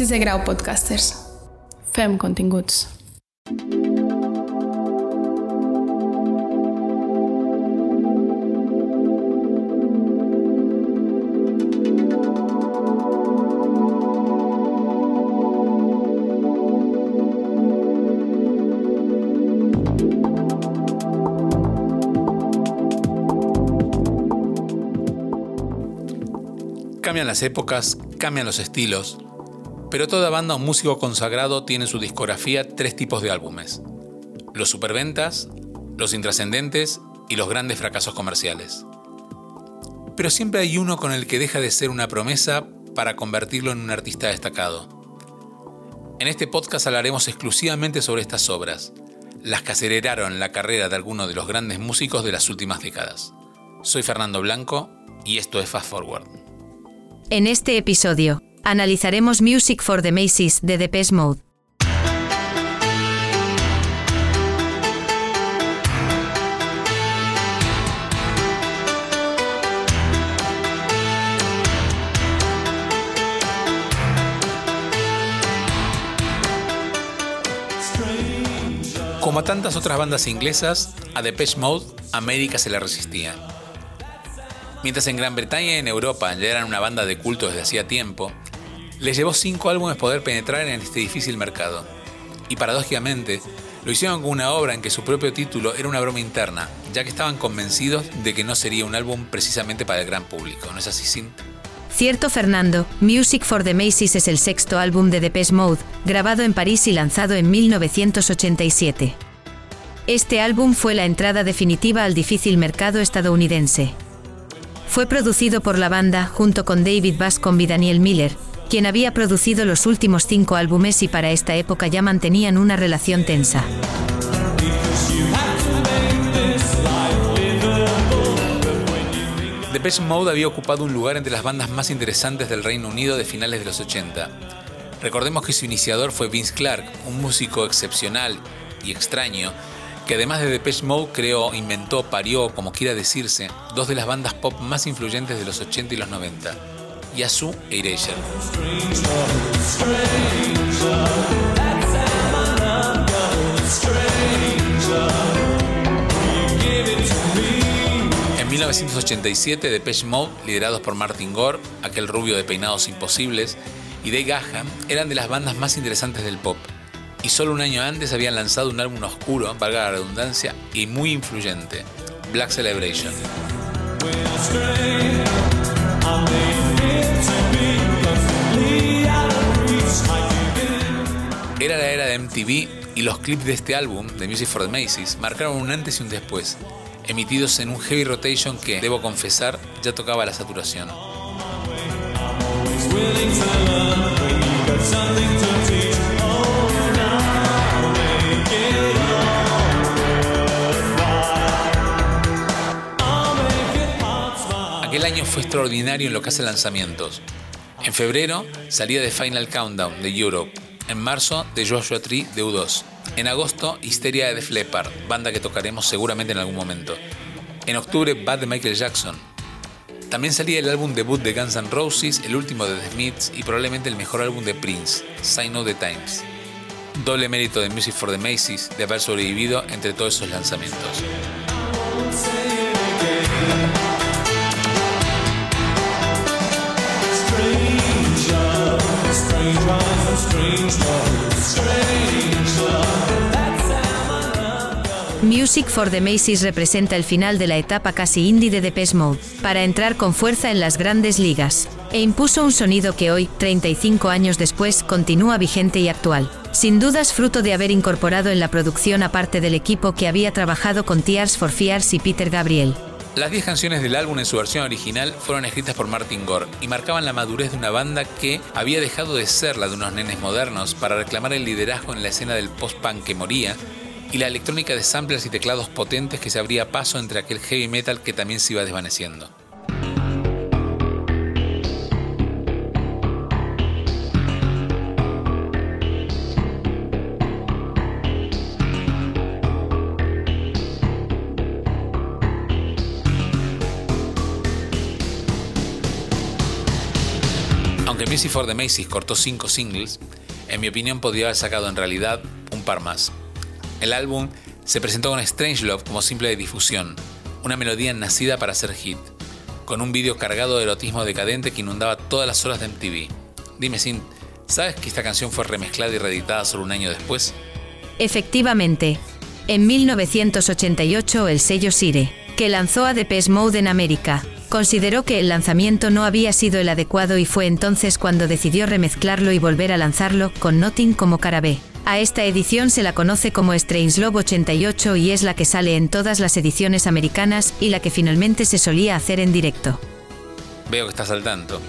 Sisè grau podcasters. Fem continguts. Cambian las épocas, cambian los estilos, pero toda banda o músico consagrado tiene en su discografía tres tipos de álbumes. Los superventas, los intrascendentes y los grandes fracasos comerciales. Pero siempre hay uno con el que deja de ser una promesa para convertirlo en un artista destacado. En este podcast hablaremos exclusivamente sobre estas obras, las que aceleraron la carrera de algunos de los grandes músicos de las últimas décadas. Soy Fernando Blanco y esto es Fast Forward. En este episodio, analizaremos Music for the Macy's de Depeche Mode. Como a tantas otras bandas inglesas, a Depeche Mode América se le resistía. Mientras en Gran Bretaña y en Europa ya eran una banda de culto desde hacía tiempo, les llevó cinco álbumes poder penetrar en este difícil mercado. Y paradójicamente, lo hicieron con una obra en que su propio título era una broma interna, ya que estaban convencidos de que no sería un álbum precisamente para el gran público. ¿No es así, Sin? Cierto Fernando, Music for the Macy's es el sexto álbum de Depeche Mode, grabado en París y lanzado en 1987. Este álbum fue la entrada definitiva al difícil mercado estadounidense. Fue producido por la banda junto con David Bascombe y Daniel Miller, quien había producido los últimos cinco álbumes y para esta época ya mantenían una relación tensa. Depeche Mode había ocupado un lugar entre las bandas más interesantes del Reino Unido de finales de los 80. Recordemos que su iniciador fue Vince Clark, un músico excepcional y extraño, que además de Depeche Mode creó, inventó, parió, como quiera decirse, dos de las bandas pop más influyentes de los 80 y los 90, Yazoo e Erasure. En 1987, Depeche Mode, liderados por Martin Gore, aquel rubio de peinados imposibles, y Dave Gahan, eran de las bandas más interesantes del pop. Y solo un año antes habían lanzado un álbum oscuro, valga la redundancia, y muy influyente, Black Celebration. Era la era de MTV y los clips de este álbum, de Music for the Macy's, marcaron un antes y un después, emitidos en un heavy rotation que, debo confesar, ya tocaba la saturación. Aquel año fue extraordinario en lo que hace lanzamientos. En febrero salía The Final Countdown de Europe. En marzo, The Joshua Tree de U2. En agosto, Histeria de Def banda que tocaremos seguramente en algún momento. En octubre, Bad de Michael Jackson. También salía el álbum debut de Guns N' Roses, el último de The Smiths y probablemente el mejor álbum de Prince, Sign of the Times. Doble mérito de Music for the Macy's de haber sobrevivido entre todos esos lanzamientos. Music for the Macy's representa el final de la etapa casi indie de Depeche Mode, para entrar con fuerza en las grandes ligas, e impuso un sonido que hoy, 35 años después, continúa vigente y actual. Sin dudas fruto de haber incorporado en la producción a parte del equipo que había trabajado con Tears for Fears y Peter Gabriel. Las 10 canciones del álbum en su versión original fueron escritas por Martin Gore y marcaban la madurez de una banda que había dejado de ser la de unos nenes modernos para reclamar el liderazgo en la escena del post-punk que moría y la electrónica de samplers y teclados potentes que se abría paso entre aquel heavy metal que también se iba desvaneciendo. Music for the Macy's cortó 5 singles, en mi opinión podría haber sacado en realidad un par más. El álbum se presentó con Strange Love como simple de difusión, una melodía nacida para ser hit, con un vídeo cargado de erotismo decadente que inundaba todas las horas de MTV. Dime, Sin, ¿sabes que esta canción fue remezclada y reeditada solo un año después? Efectivamente. En 1988 el sello Sire, que lanzó a Depeche Mode en América, consideró que el lanzamiento no había sido el adecuado y fue entonces cuando decidió remezclarlo y volver a lanzarlo con Nothing como cara B. A esta edición se la conoce como Strangelove 88 y es la que sale en todas las ediciones americanas y la que finalmente se solía hacer en directo. Veo que estás al tanto.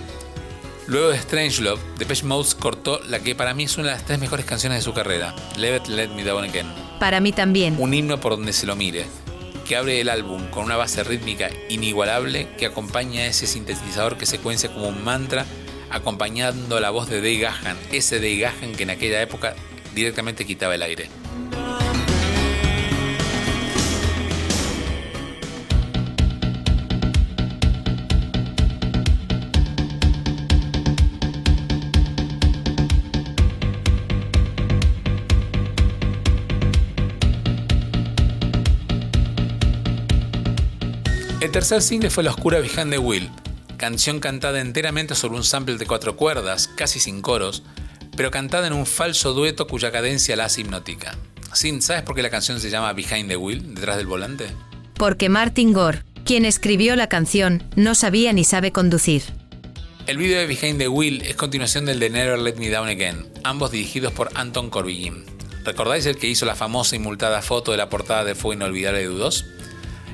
Luego de Strangelove, Depeche Mode cortó la que para mí es una de las tres mejores canciones de su carrera, Let Let Me Down Again. Para mí también. Un himno por donde se lo mire, que abre el álbum con una base rítmica inigualable que acompaña a ese sintetizador que secuencia como un mantra acompañando la voz de Dave Gahan, ese Dave Gahan que en aquella época directamente quitaba el aire. El tercer single fue La Oscura Behind the Wheel, canción cantada enteramente sobre un sample de cuatro cuerdas, casi sin coros, pero cantada en un falso dueto cuya cadencia la hace hipnótica. Sin, ¿sabes por qué la canción se llama Behind the Wheel, detrás del volante? Porque Martin Gore, quien escribió la canción, no sabía ni sabe conducir. El video de Behind the Wheel es continuación del de Never Let Me Down Again, ambos dirigidos por Anton Corbijn. ¿Recordáis el que hizo la famosa y multada foto de la portada de Fue Inolvidable de U2?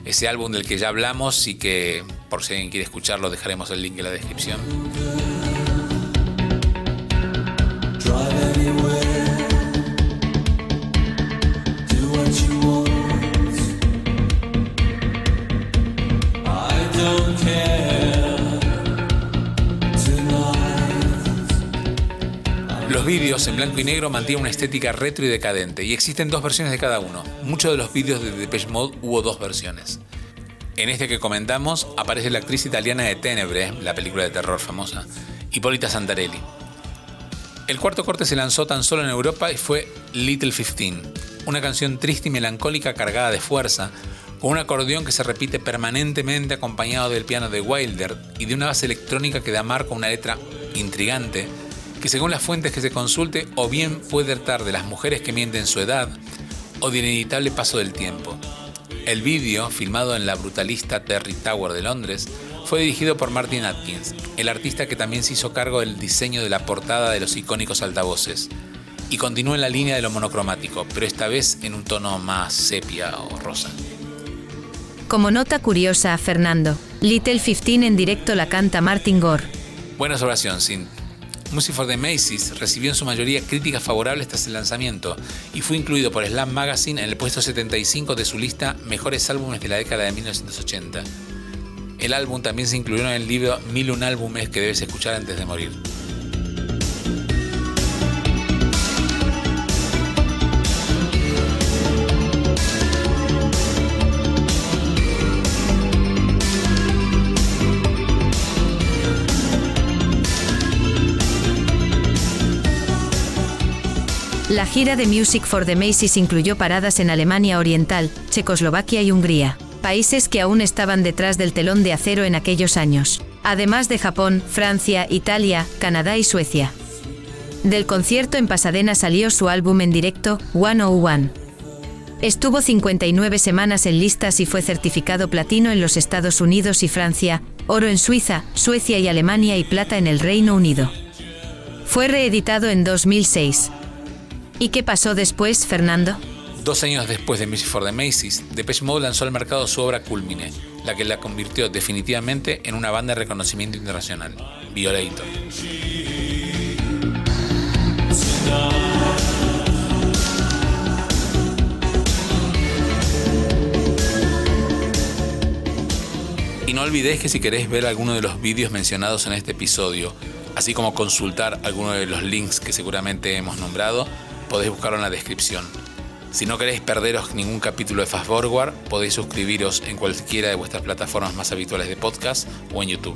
Ese álbum del que ya hablamos y que, por si alguien quiere escucharlo, dejaremos el link en la descripción. En blanco y negro mantienen una estética retro y decadente, y existen dos versiones de cada uno. Muchos de los vídeos de Depeche Mode hubo dos versiones. En este que comentamos aparece la actriz italiana de Tenebre, la película de terror famosa, Hipólita Santarelli. El cuarto corte se lanzó tan solo en Europa y fue Little 15, una canción triste y melancólica cargada de fuerza, con un acordeón que se repite permanentemente acompañado del piano de Wilder y de una base electrónica que da marco a una letra intrigante que según las fuentes que se consulte o bien puede tratar de las mujeres que mienten su edad o del inevitable paso del tiempo. El vídeo, filmado en la brutalista Terry Tower de Londres, fue dirigido por Martin Atkins, el artista que también se hizo cargo del diseño de la portada de los icónicos altavoces, y continúa en la línea de lo monocromático, pero esta vez en un tono más sepia o rosa. Como nota curiosa, Fernando, Little 15 en directo la canta Martin Gore. Buena observación, Sin. Music for the Macy's recibió en su mayoría críticas favorables tras el lanzamiento y fue incluido por Slam Magazine en el puesto 75 de su lista Mejores álbumes de la década de 1980. El álbum también se incluyó en el libro Mil un álbumes que debes escuchar antes de morir. La gira de Music for the Macy's incluyó paradas en Alemania Oriental, Checoslovaquia y Hungría países que aún estaban detrás del telón de acero en aquellos años, además de Japón, Francia, Italia, Canadá y Suecia. Del concierto en Pasadena salió su álbum en directo, 101. Estuvo 59 semanas en listas y fue certificado platino en los Estados Unidos y Francia, oro en Suiza, Suecia y Alemania y plata en el Reino Unido. Fue reeditado en 2006. ¿Y qué pasó después, Fernando? Dos años después de Music for the Macy's, Depeche Mode lanzó al mercado su obra Culmine, la que la convirtió definitivamente en una banda de reconocimiento internacional, Violator. Y no olvidéis que si queréis ver alguno de los vídeos mencionados en este episodio, así como consultar alguno de los links que seguramente hemos nombrado, podéis buscarlo en la descripción. Si no queréis perderos ningún capítulo de Fast Forward, podéis suscribiros en cualquiera de vuestras plataformas más habituales de podcast o en YouTube.